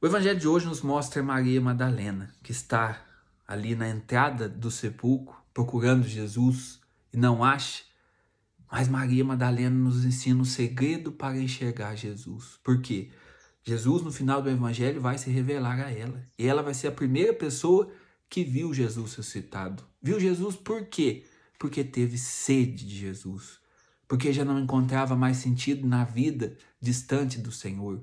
O evangelho de hoje nos mostra Maria Madalena, que está ali na entrada do sepulcro procurando Jesus e não acha. Mas Maria Madalena nos ensina o segredo para enxergar Jesus. Por quê? Jesus, no final do evangelho, vai se revelar a ela. E ela vai ser a primeira pessoa que viu Jesus ressuscitado. Viu Jesus por quê? Porque teve sede de Jesus. Porque já não encontrava mais sentido na vida distante do Senhor.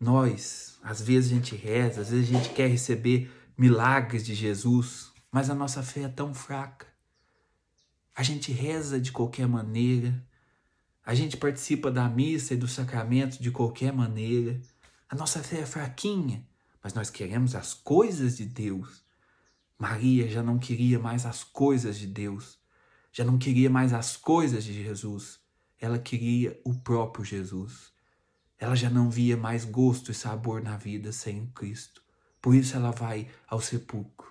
Nós, às vezes a gente reza, às vezes a gente quer receber milagres de Jesus, mas a nossa fé é tão fraca. A gente reza de qualquer maneira, a gente participa da missa e do sacramento de qualquer maneira. A nossa fé é fraquinha, mas nós queremos as coisas de Deus. Maria já não queria mais as coisas de Deus, já não queria mais as coisas de Jesus, ela queria o próprio Jesus. Ela já não via mais gosto e sabor na vida sem Cristo. Por isso ela vai ao sepulcro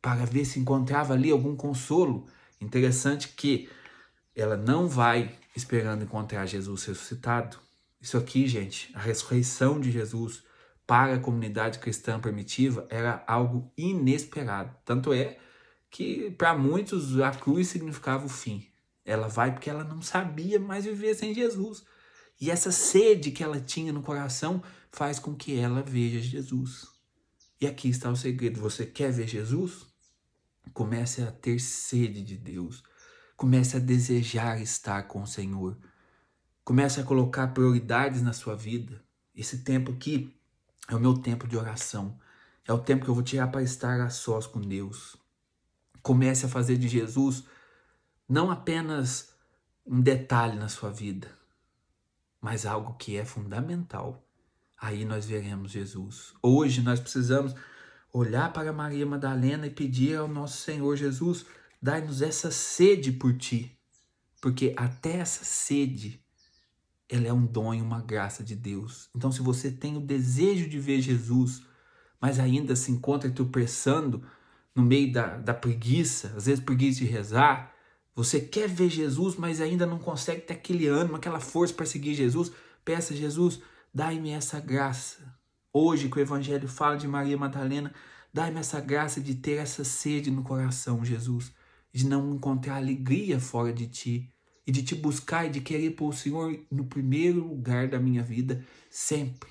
para ver se encontrava ali algum consolo. Interessante que ela não vai esperando encontrar Jesus ressuscitado. Isso aqui, gente, a ressurreição de Jesus para a comunidade cristã primitiva era algo inesperado. Tanto é que para muitos a cruz significava o fim. Ela vai porque ela não sabia mais viver sem Jesus. E essa sede que ela tinha no coração faz com que ela veja Jesus. E aqui está o segredo: você quer ver Jesus? Comece a ter sede de Deus. Comece a desejar estar com o Senhor. Comece a colocar prioridades na sua vida. Esse tempo aqui é o meu tempo de oração. É o tempo que eu vou tirar para estar a sós com Deus. Comece a fazer de Jesus não apenas um detalhe na sua vida, mas algo que é fundamental. Aí nós veremos Jesus. Hoje nós precisamos olhar para Maria Madalena e pedir ao nosso Senhor Jesus, dai-nos essa sede por ti. Porque até essa sede, ela é um dom e uma graça de Deus. Então, se você tem o desejo de ver Jesus, mas ainda se encontra tropeçando no meio da, da preguiça, às vezes preguiça de rezar, você quer ver Jesus, mas ainda não consegue ter aquele ânimo, aquela força para seguir Jesus. Peça, Jesus, dai-me essa graça. Hoje, que o Evangelho fala de Maria Madalena, dai-me essa graça de ter essa sede no coração, Jesus, de não encontrar alegria fora de ti, e de te buscar e de querer pôr o Senhor no primeiro lugar da minha vida, sempre.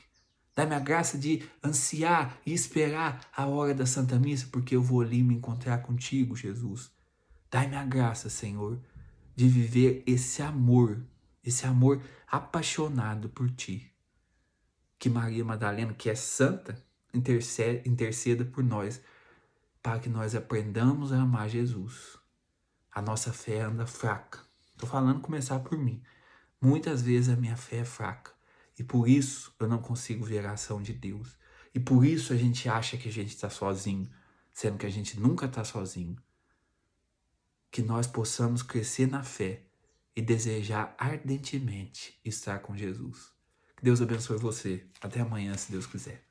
Dá-me a graça de ansiar e esperar a hora da Santa Missa, porque eu vou ali me encontrar contigo, Jesus. Dai-me a graça, Senhor, de viver esse amor, esse amor apaixonado por ti. Que Maria Madalena, que é santa, interceda, interceda por nós, para que nós aprendamos a amar Jesus. A nossa fé anda fraca. Estou falando começar por mim. Muitas vezes a minha fé é fraca. E por isso eu não consigo ver a ação de Deus. E por isso a gente acha que a gente está sozinho, sendo que a gente nunca está sozinho que nós possamos crescer na fé e desejar ardentemente estar com Jesus. Que Deus abençoe você. Até amanhã, se Deus quiser.